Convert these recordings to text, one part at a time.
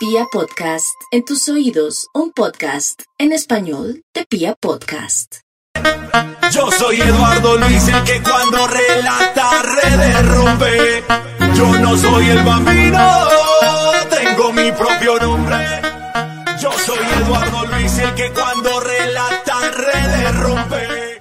Pia Podcast, en tus oídos, un podcast en español de Pia Podcast. Yo soy Eduardo Luis, el que cuando relata redes rompe. Yo no soy el bambino, tengo mi propio nombre. Yo soy Eduardo Luis, el que cuando relata redes rompe.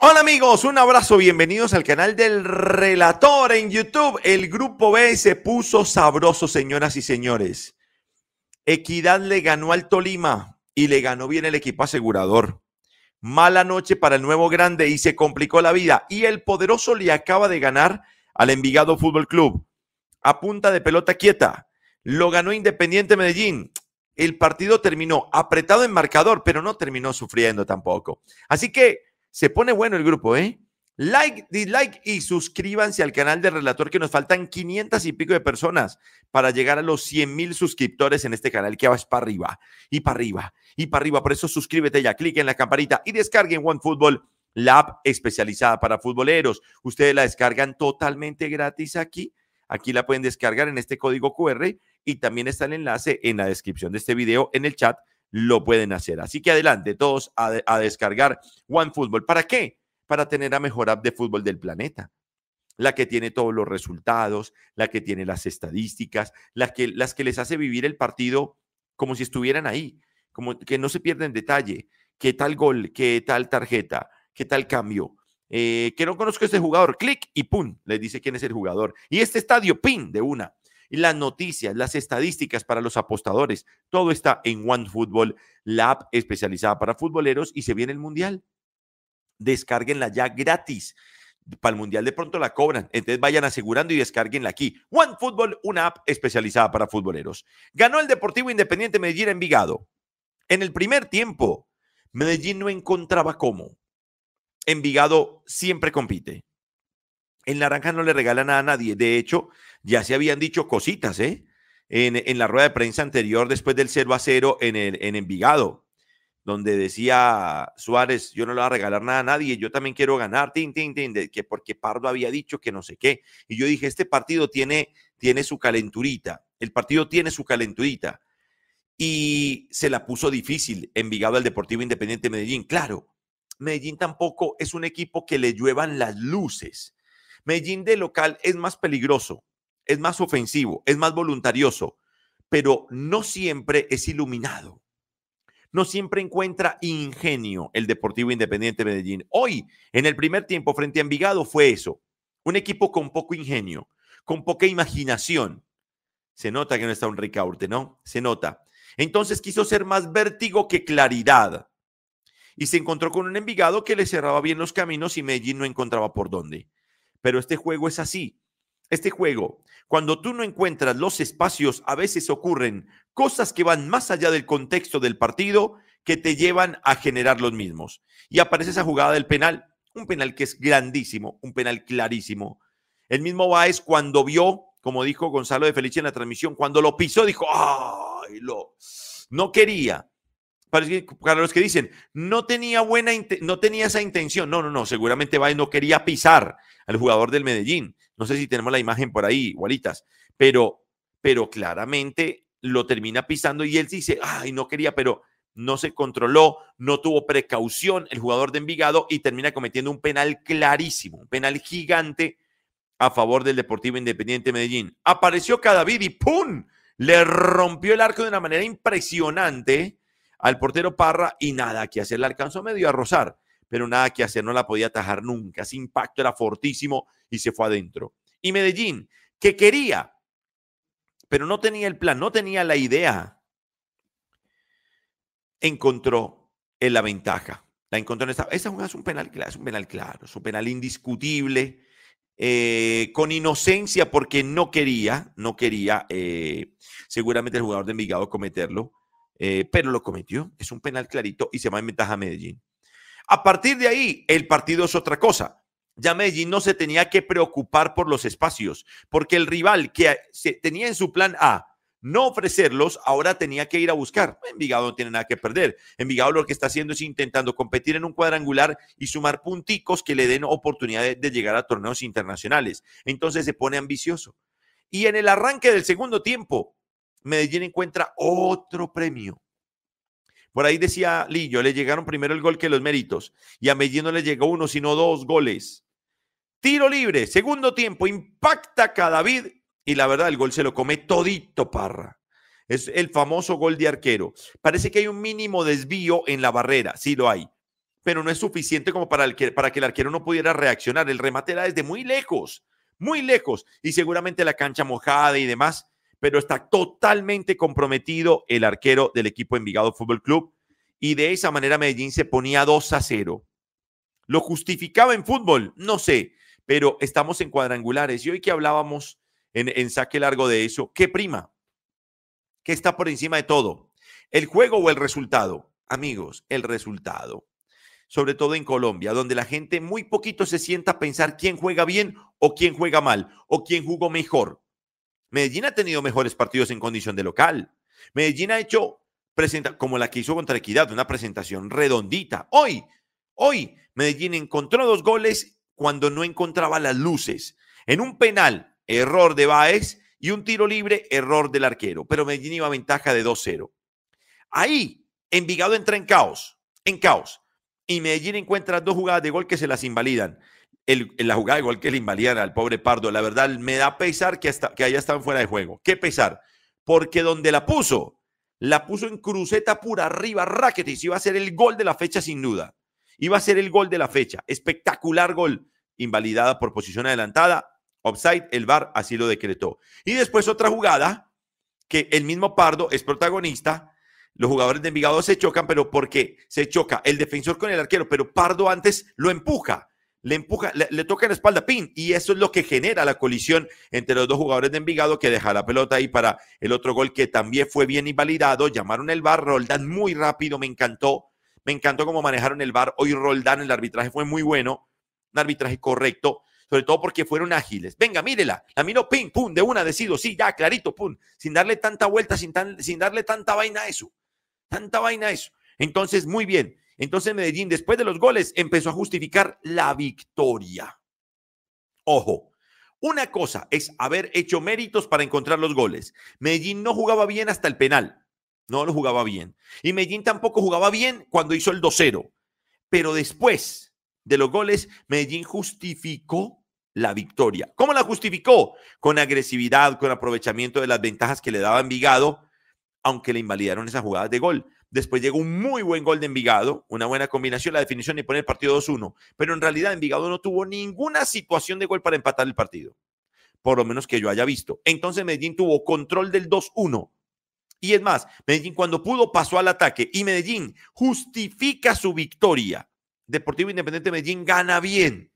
Hola amigos, un abrazo, bienvenidos al canal del relator en YouTube. El grupo B se puso sabroso, señoras y señores. Equidad le ganó al Tolima y le ganó bien el equipo asegurador. Mala noche para el nuevo grande y se complicó la vida. Y el poderoso le acaba de ganar al Envigado Fútbol Club. A punta de pelota quieta. Lo ganó Independiente Medellín. El partido terminó apretado en marcador, pero no terminó sufriendo tampoco. Así que se pone bueno el grupo, ¿eh? Like, dislike y suscríbanse al canal del relator que nos faltan 500 y pico de personas para llegar a los 100 mil suscriptores en este canal que va para arriba y para arriba y para arriba. Por eso suscríbete ya, clique en la campanita y descarguen OneFootball, la app especializada para futboleros. Ustedes la descargan totalmente gratis aquí. Aquí la pueden descargar en este código QR y también está el enlace en la descripción de este video en el chat lo pueden hacer. Así que adelante, todos a, a descargar OneFootball. ¿Para qué? Para tener la mejor app de fútbol del planeta. La que tiene todos los resultados, la que tiene las estadísticas, las que, las que les hace vivir el partido como si estuvieran ahí, como que no se pierden detalle. ¿Qué tal gol? ¿Qué tal tarjeta? ¿Qué tal cambio? Eh, que no conozco a este jugador, clic y pum, les dice quién es el jugador. Y este estadio, pin, de una y las noticias, las estadísticas para los apostadores. Todo está en OneFootball, la app especializada para futboleros y se viene el Mundial. Descárguenla ya gratis. Para el Mundial de pronto la cobran. Entonces vayan asegurando y descárguenla aquí. OneFootball, una app especializada para futboleros. Ganó el Deportivo Independiente Medellín Envigado. En el primer tiempo, Medellín no encontraba cómo. Envigado siempre compite. El naranja no le regala nada a nadie. De hecho, ya se habían dicho cositas, ¿eh? En, la rueda de prensa anterior, después del 0 a 0 en, el, en Envigado, donde decía Suárez, yo no le voy a regalar nada a nadie, yo también quiero ganar, tin, tin, tin, de, que porque Pardo había dicho que no sé qué. Y yo dije, este partido tiene, tiene su calenturita, el partido tiene su calenturita. Y se la puso difícil Envigado al Deportivo Independiente Medellín. Claro, Medellín tampoco es un equipo que le lluevan las luces. Medellín de local es más peligroso, es más ofensivo, es más voluntarioso, pero no siempre es iluminado. No siempre encuentra ingenio el Deportivo Independiente Medellín. Hoy, en el primer tiempo frente a Envigado, fue eso. Un equipo con poco ingenio, con poca imaginación. Se nota que no está un Ricaurte, ¿no? Se nota. Entonces quiso ser más vértigo que claridad. Y se encontró con un Envigado que le cerraba bien los caminos y Medellín no encontraba por dónde. Pero este juego es así. Este juego, cuando tú no encuentras los espacios, a veces ocurren cosas que van más allá del contexto del partido que te llevan a generar los mismos. Y aparece esa jugada del penal, un penal que es grandísimo, un penal clarísimo. El mismo Baez cuando vio, como dijo Gonzalo de Felice en la transmisión, cuando lo pisó, dijo, ¡ay! Lo, no quería para los que dicen, no tenía buena, no tenía esa intención. No, no, no, seguramente Baez no quería pisar al jugador del Medellín. No sé si tenemos la imagen por ahí, igualitas, pero, pero claramente lo termina pisando y él dice, ay, no quería, pero no se controló, no tuvo precaución el jugador de Envigado y termina cometiendo un penal clarísimo, un penal gigante a favor del Deportivo Independiente Medellín. Apareció Cadavid y ¡pum! Le rompió el arco de una manera impresionante al portero Parra y nada que hacer. Le alcanzó medio a rozar, pero nada que hacer, no la podía atajar nunca. Ese impacto era fortísimo y se fue adentro. Y Medellín, que quería, pero no tenía el plan, no tenía la idea, encontró en la ventaja. La encontró en esta. Esa es un penal claro, es un penal claro, es un penal indiscutible. Eh, con inocencia porque no quería, no quería eh, seguramente el jugador de Envigado cometerlo, eh, pero lo cometió. Es un penal clarito y se va en ventaja a Medellín. A partir de ahí, el partido es otra cosa. Ya Medellín no se tenía que preocupar por los espacios, porque el rival que se tenía en su plan A no ofrecerlos, ahora tenía que ir a buscar. Envigado no tiene nada que perder. Envigado lo que está haciendo es intentando competir en un cuadrangular y sumar punticos que le den oportunidad de llegar a torneos internacionales. Entonces se pone ambicioso. Y en el arranque del segundo tiempo, Medellín encuentra otro premio. Por ahí decía Lillo, le llegaron primero el gol que los méritos y a Medellín no le llegó uno, sino dos goles. Tiro libre, segundo tiempo, impacta a David y la verdad el gol se lo come todito Parra. Es el famoso gol de arquero. Parece que hay un mínimo desvío en la barrera, sí lo hay, pero no es suficiente como para, que, para que el arquero no pudiera reaccionar. El remate era desde muy lejos, muy lejos y seguramente la cancha mojada y demás pero está totalmente comprometido el arquero del equipo Envigado Fútbol Club y de esa manera Medellín se ponía 2 a 0. ¿Lo justificaba en fútbol? No sé, pero estamos en cuadrangulares y hoy que hablábamos en, en saque largo de eso, ¿qué prima? ¿Qué está por encima de todo? ¿El juego o el resultado? Amigos, el resultado. Sobre todo en Colombia, donde la gente muy poquito se sienta a pensar quién juega bien o quién juega mal o quién jugó mejor. Medellín ha tenido mejores partidos en condición de local. Medellín ha hecho, como la que hizo contra Equidad, una presentación redondita. Hoy, hoy, Medellín encontró dos goles cuando no encontraba las luces. En un penal, error de Baez y un tiro libre, error del arquero. Pero Medellín iba a ventaja de 2-0. Ahí, Envigado entra en caos, en caos. Y Medellín encuentra dos jugadas de gol que se las invalidan el, la jugada igual que le invalidan al pobre Pardo. La verdad, me da pesar que, hasta, que haya estado fuera de juego. ¿Qué pesar? Porque donde la puso, la puso en cruceta pura arriba, Rakitic. Iba a ser el gol de la fecha sin duda. Iba a ser el gol de la fecha. Espectacular gol. Invalidada por posición adelantada. Offside, el VAR así lo decretó. Y después otra jugada que el mismo Pardo es protagonista. Los jugadores de Envigado se chocan, pero porque se choca el defensor con el arquero, pero Pardo antes lo empuja le empuja, le, toca en la espalda, pin, y eso es lo que genera la colisión entre los dos jugadores de Envigado que deja la pelota ahí para el otro gol que también fue bien invalidado. Llamaron el bar, Roldán muy rápido, me encantó, me encantó cómo manejaron el bar. Hoy Roldán, el arbitraje fue muy bueno, un arbitraje correcto, sobre todo porque fueron ágiles. Venga, mírela, la miró, pin, pum, de una decido, sí, ya, clarito, pum, sin darle tanta vuelta, sin, sin darle tanta vaina a eso, tanta vaina a eso. Entonces, muy bien. Entonces Medellín, después de los goles, empezó a justificar la victoria. Ojo, una cosa es haber hecho méritos para encontrar los goles. Medellín no jugaba bien hasta el penal. No lo jugaba bien. Y Medellín tampoco jugaba bien cuando hizo el 2-0. Pero después de los goles, Medellín justificó la victoria. ¿Cómo la justificó? Con agresividad, con aprovechamiento de las ventajas que le daba Envigado, aunque le invalidaron esas jugadas de gol. Después llegó un muy buen gol de Envigado, una buena combinación, la definición y poner el partido 2-1. Pero en realidad Envigado no tuvo ninguna situación de gol para empatar el partido. Por lo menos que yo haya visto. Entonces Medellín tuvo control del 2-1. Y es más, Medellín cuando pudo pasó al ataque y Medellín justifica su victoria. Deportivo Independiente Medellín gana bien.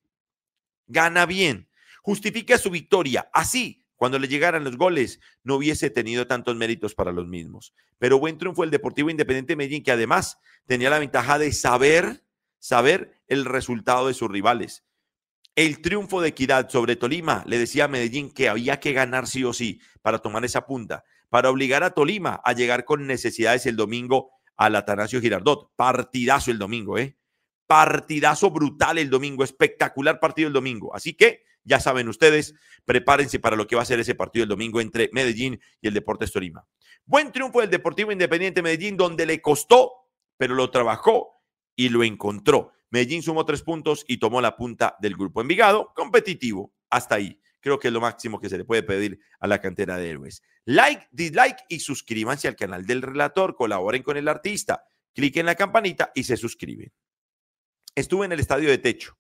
Gana bien. Justifica su victoria. Así cuando le llegaran los goles, no hubiese tenido tantos méritos para los mismos. Pero buen triunfo el Deportivo Independiente Medellín, que además tenía la ventaja de saber, saber el resultado de sus rivales. El triunfo de Equidad sobre Tolima le decía a Medellín que había que ganar sí o sí para tomar esa punta, para obligar a Tolima a llegar con necesidades el domingo al Atanasio Girardot. Partidazo el domingo, ¿eh? Partidazo brutal el domingo, espectacular partido el domingo. Así que ya saben ustedes, prepárense para lo que va a ser ese partido el domingo entre Medellín y el Deportes Tolima. Buen triunfo del Deportivo Independiente Medellín, donde le costó, pero lo trabajó y lo encontró. Medellín sumó tres puntos y tomó la punta del grupo Envigado, competitivo, hasta ahí. Creo que es lo máximo que se le puede pedir a la cantera de héroes. Like, dislike y suscríbanse al canal del relator, colaboren con el artista, cliquen la campanita y se suscriben. Estuve en el estadio de techo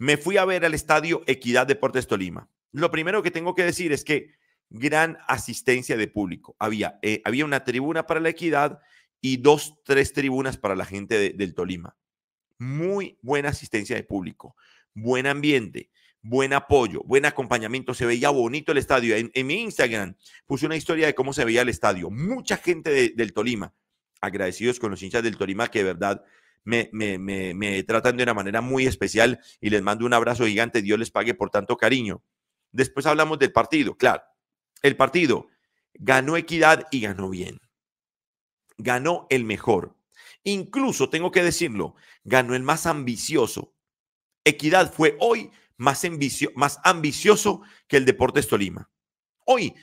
me fui a ver al estadio Equidad Deportes Tolima. Lo primero que tengo que decir es que gran asistencia de público. Había, eh, había una tribuna para la Equidad y dos, tres tribunas para la gente del Tolima. Muy buena asistencia de público, buen ambiente, buen apoyo, buen acompañamiento. Se veía bonito el estadio. En, mi Instagram puse una historia de cómo se veía el estadio. Mucha gente del Tolima. Agradecidos con los hinchas del Tolima que de verdad me, me, tratan de una manera muy especial y les mando un abrazo gigante. Dios les pague por tanto cariño. Después hablamos del partido. Claro, el partido ganó equidad y ganó bien. Ganó el mejor. Incluso, tengo que decirlo, ganó el más ambicioso. Equidad fue hoy más, más ambicioso que el Deportes Tolima. Hoy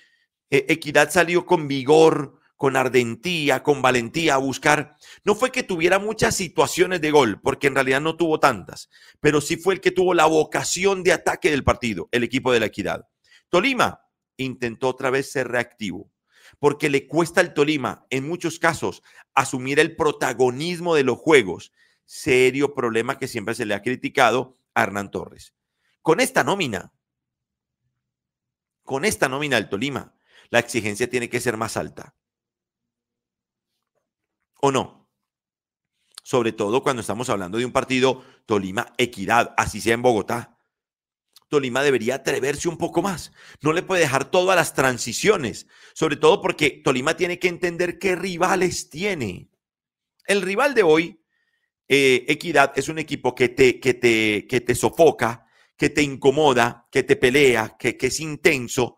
eh, Equidad salió con vigor, con ardentía, con valentía a buscar. No fue que tuviera muchas situaciones de gol, porque en realidad no tuvo tantas, pero sí fue el que tuvo la vocación de ataque del partido, el equipo de la Equidad. Tolima intentó otra vez ser reactivo, porque le cuesta al Tolima, en muchos casos, asumir el protagonismo de los juegos. Serio problema que siempre se le ha criticado a Hernán Torres. Con esta nómina, con esta nómina del Tolima, la exigencia tiene que ser más alta. ¿O no? Sobre todo cuando estamos hablando de un partido Tolima Equidad, así sea en Bogotá. Tolima debería atreverse un poco más. No le puede dejar todo a las transiciones, sobre todo porque Tolima tiene que entender qué rivales tiene. El rival de hoy, eh, Equidad, es un equipo que te, que, te, que te sofoca, que te incomoda, que te pelea, que, que es intenso,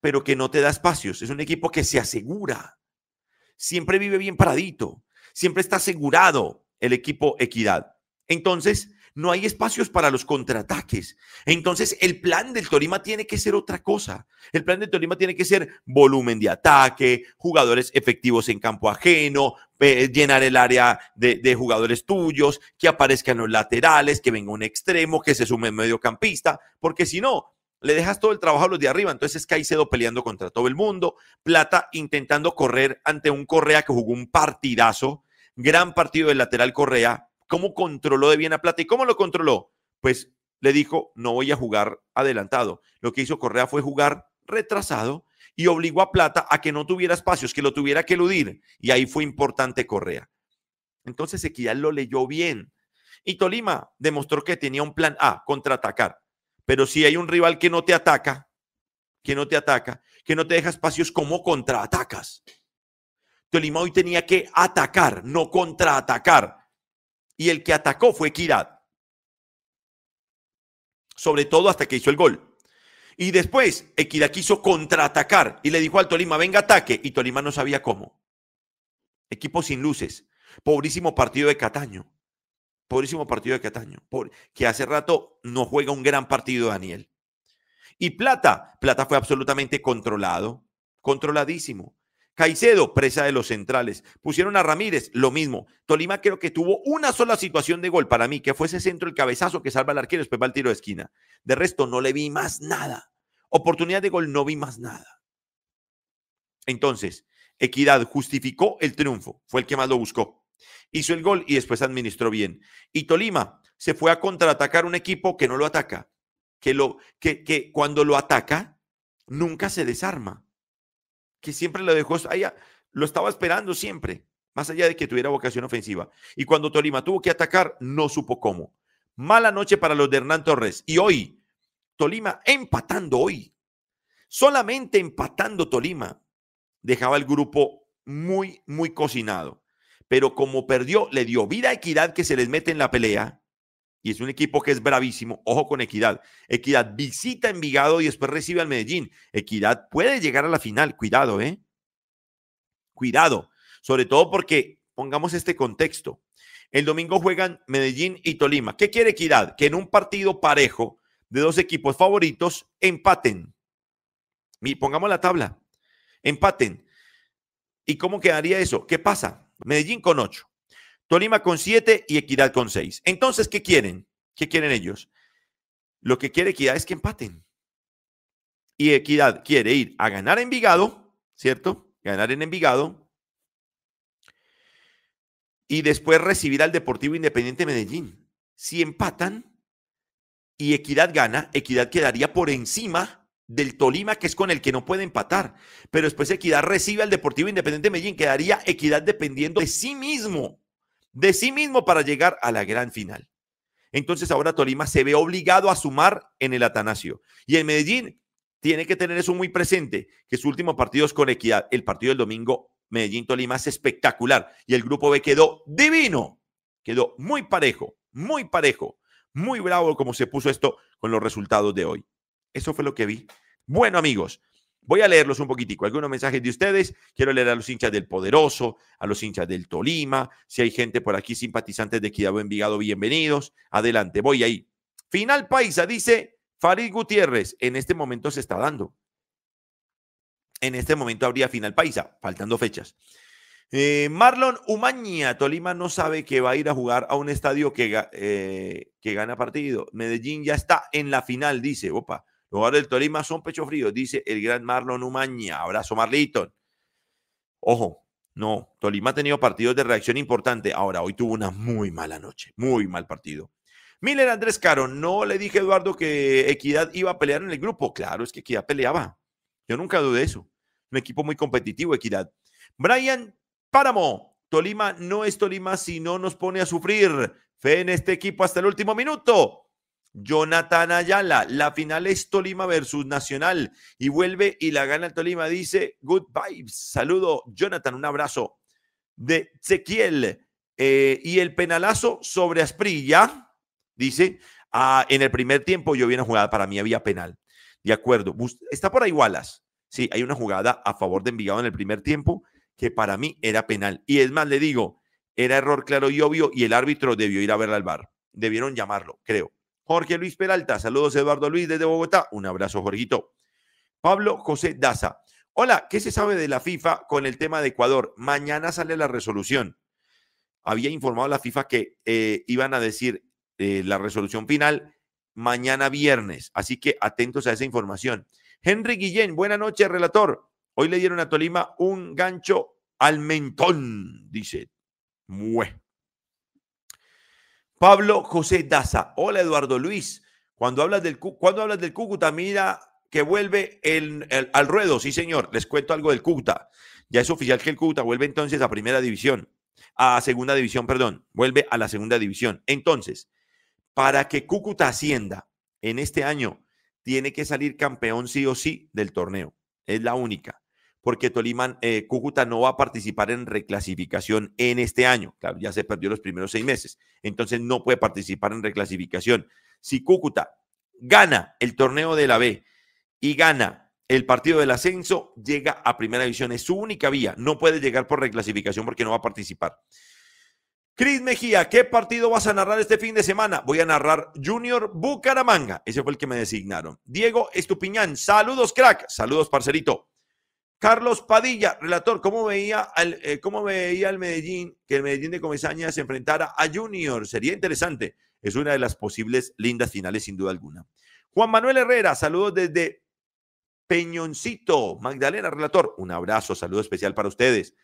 pero que no te da espacios. Es un equipo que se asegura. Siempre vive bien paradito. Siempre está asegurado el equipo Equidad. Entonces, no hay espacios para los contraataques. Entonces, el plan del Tolima tiene que ser otra cosa. El plan del Tolima tiene que ser volumen de ataque, jugadores efectivos en campo ajeno, llenar el área de, jugadores tuyos, que aparezcan los laterales, que venga un extremo, que se sume mediocampista, porque si no, le dejas todo el trabajo a los de arriba. Entonces Caicedo peleando contra todo el mundo, Plata intentando correr ante un Correa que jugó un partidazo, gran partido del lateral Correa, ¿Cómo controló de bien a Plata? ¿Y cómo lo controló? Pues le dijo, no voy a jugar adelantado. Lo que hizo Correa fue jugar retrasado y obligó a Plata a que no tuviera espacios, que lo tuviera que eludir. Y ahí fue importante Correa. Entonces Equidad lo leyó bien. Y Tolima demostró que tenía un plan A, contraatacar. Pero si hay un rival que no te ataca, que no te ataca, que no te deja espacios, ¿cómo contraatacas? Tolima hoy tenía que atacar, no contraatacar y el que atacó fue Equidad. Sobre todo hasta que hizo el gol. Y después Equidad quiso contraatacar y le dijo al Tolima, venga ataque. Y Tolima no sabía cómo. Equipo sin luces. Pobrísimo partido de Cataño. Pobrísimo partido de Cataño. que hace rato no juega un gran partido Daniel. Y Plata. Plata fue absolutamente controlado. Controladísimo. Caicedo, presa de los centrales. Pusieron a Ramírez, lo mismo. Tolima creo que tuvo una sola situación de gol para mí, que fue ese centro, el cabezazo que salva al arquero, después va el tiro de esquina. De resto, no le vi más nada. Oportunidad de gol, no vi más nada. Entonces, Equidad justificó el triunfo, fue el que más lo buscó. Hizo el gol y después administró bien. Y Tolima se fue a contraatacar un equipo que no lo ataca, que, lo, que, cuando lo ataca, nunca se desarma que siempre lo dejó allá, lo estaba esperando siempre, más allá de que tuviera vocación ofensiva. Y cuando Tolima tuvo que atacar, no supo cómo. Mala noche para los de Hernán Torres. Y hoy, Tolima empatando hoy, solamente empatando Tolima, dejaba el grupo muy, muy cocinado. Pero como perdió, le dio vida a Equidad que se les mete en la pelea. Y es un equipo que es bravísimo. Ojo con Equidad. Equidad visita Envigado y después recibe al Medellín. Equidad puede llegar a la final. Cuidado, ¿eh? Cuidado. Sobre todo porque, pongamos este contexto. El domingo juegan Medellín y Tolima. ¿Qué quiere Equidad? Que en un partido parejo de dos equipos favoritos empaten. Pongamos la tabla. Empaten. ¿Y cómo quedaría eso? ¿Qué pasa? Medellín con ocho. Tolima con 7 y Equidad con 6. Entonces, ¿qué quieren? ¿Qué quieren ellos? Lo que quiere Equidad es que empaten. Y Equidad quiere ir a ganar en Envigado, ¿cierto? Ganar en Envigado. Y después recibir al Deportivo Independiente Medellín. Si empatan y Equidad gana, Equidad quedaría por encima del Tolima, que es con el que no puede empatar. Pero después Equidad recibe al Deportivo Independiente Medellín. Quedaría Equidad dependiendo de sí mismo de sí mismo para llegar a la gran final. Entonces ahora Tolima se ve obligado a sumar en el Atanasio. Y en Medellín tiene que tener eso muy presente, que su último partido es con equidad. El partido del domingo, Medellín-Tolima, es espectacular. Y el grupo B quedó divino. Quedó muy parejo, muy parejo, muy bravo como se puso esto con los resultados de hoy. Eso fue lo que vi. Bueno, amigos, Voy a leerlos un poquitico, algunos mensajes de ustedes. Quiero leer a los hinchas del Poderoso, a los hinchas del Tolima. Si hay gente por aquí simpatizantes de Equidad Envigado, bienvenidos. Adelante, voy ahí. Final Paisa, dice Farid Gutiérrez. En este momento se está dando. en este momento habría final paisa, faltando fechas. Eh, Marlon Umaña, Tolima no sabe que va a ir a jugar a un estadio que, eh, que gana partido. Medellín ya está en la final, dice. Opa, jugadores del Tolima son pecho frío, dice el gran Marlon Umaña. Abrazo, Marliton. Ojo, no, Tolima ha tenido partidos de reacción importante. Ahora, hoy tuvo una muy mala noche, muy mal partido. Miller Andrés Caro, no le dije a Eduardo que Equidad iba a pelear en el grupo. Claro, es que Equidad peleaba. Yo nunca dudé de eso. Un equipo muy competitivo, Equidad. Brian Páramo, Tolima no es Tolima si no nos pone a sufrir. Fe en este equipo hasta el último minuto. Jonathan Ayala, la final es Tolima versus Nacional y vuelve y la gana el Tolima. Dice, good vibes. Saludo, Jonathan, un abrazo de Ezequiel. Eh, y el penalazo sobre Asprilla, dice, ah, en el primer tiempo yo vi una jugada, para mí había penal. De acuerdo, está por ahí Wallace. Sí, hay una jugada a favor de Envigado en el primer tiempo que para mí era penal. Y es más, le digo, era error claro y obvio y el árbitro debió ir a verla al bar. Debieron llamarlo, creo. Jorge Luis Peralta, saludos Eduardo Luis desde Bogotá. Un abrazo, Jorgito. Pablo José Daza. Hola, ¿qué se sabe de la FIFA con el tema de Ecuador? Mañana sale la resolución. Había informado la FIFA que eh, iban a decir eh, la resolución final mañana viernes, así que atentos a esa información. Henry Guillén, buena noche, relator. Hoy le dieron a Tolima un gancho al mentón, dice. Pablo José Daza. Hola, Eduardo Luis. Cuando hablas del, cuando hablas del Cúcuta, mira que vuelve el, al ruedo. Sí, señor. Les cuento algo del Cúcuta. Ya es oficial que el Cúcuta vuelve entonces a primera división. A segunda división, perdón. Vuelve a la segunda división. Entonces, para que Cúcuta ascienda en este año, tiene que salir campeón sí o sí del torneo. Es la única porque Tolima, eh, Cúcuta no va a participar en reclasificación en este año. Claro, ya se perdió los primeros seis meses, entonces no puede participar en reclasificación. Si Cúcuta gana el torneo de la B y gana el partido del ascenso, llega a primera división. Es su única vía. No puede llegar por reclasificación porque no va a participar. Cris Mejía, ¿qué partido vas a narrar este fin de semana? Voy a narrar Junior Bucaramanga. Ese fue el que me designaron. Diego Estupiñán, saludos, crack. Saludos, parcerito. Carlos Padilla, relator, ¿cómo veía, al, eh, ¿cómo veía el Medellín que el Medellín de Comesaña se enfrentara a Junior? Sería interesante. Es una de las posibles lindas finales, sin duda alguna. Juan Manuel Herrera, saludos desde Peñoncito. Magdalena, relator, un abrazo, saludo especial para ustedes.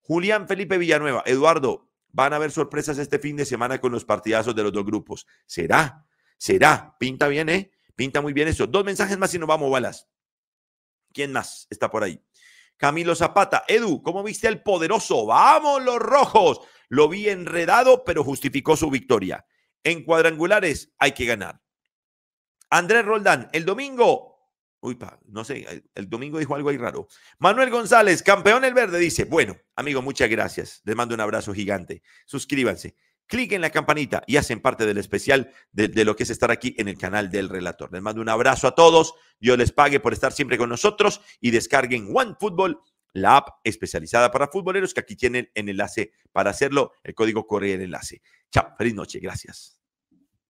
Julián Felipe Villanueva, Eduardo, van a haber sorpresas este fin de semana con los partidazos de los dos grupos. ¿Será? ¿Será? Pinta bien, ¿eh? Pinta muy bien eso. Dos mensajes más y nos vamos, balas. ¿Quién más está por ahí? Camilo Zapata. Edu, ¿cómo viste al poderoso? Vamos los rojos. Lo vi enredado, pero justificó su victoria. En cuadrangulares hay que ganar. Andrés Roldán, el domingo. Uy, pa, no sé, el domingo dijo algo ahí raro. Manuel González, campeón el verde, dice, bueno, amigo, muchas gracias. Les mando un abrazo gigante. Suscríbanse clic en la campanita y hacen parte del especial de, lo que es estar aquí en el canal del relator. Les mando un abrazo a todos, Dios les pague por estar siempre con nosotros y descarguen OneFootball, la app especializada para futboleros que aquí tienen el enlace para hacerlo, el código corre el enlace. Chao, feliz noche, gracias.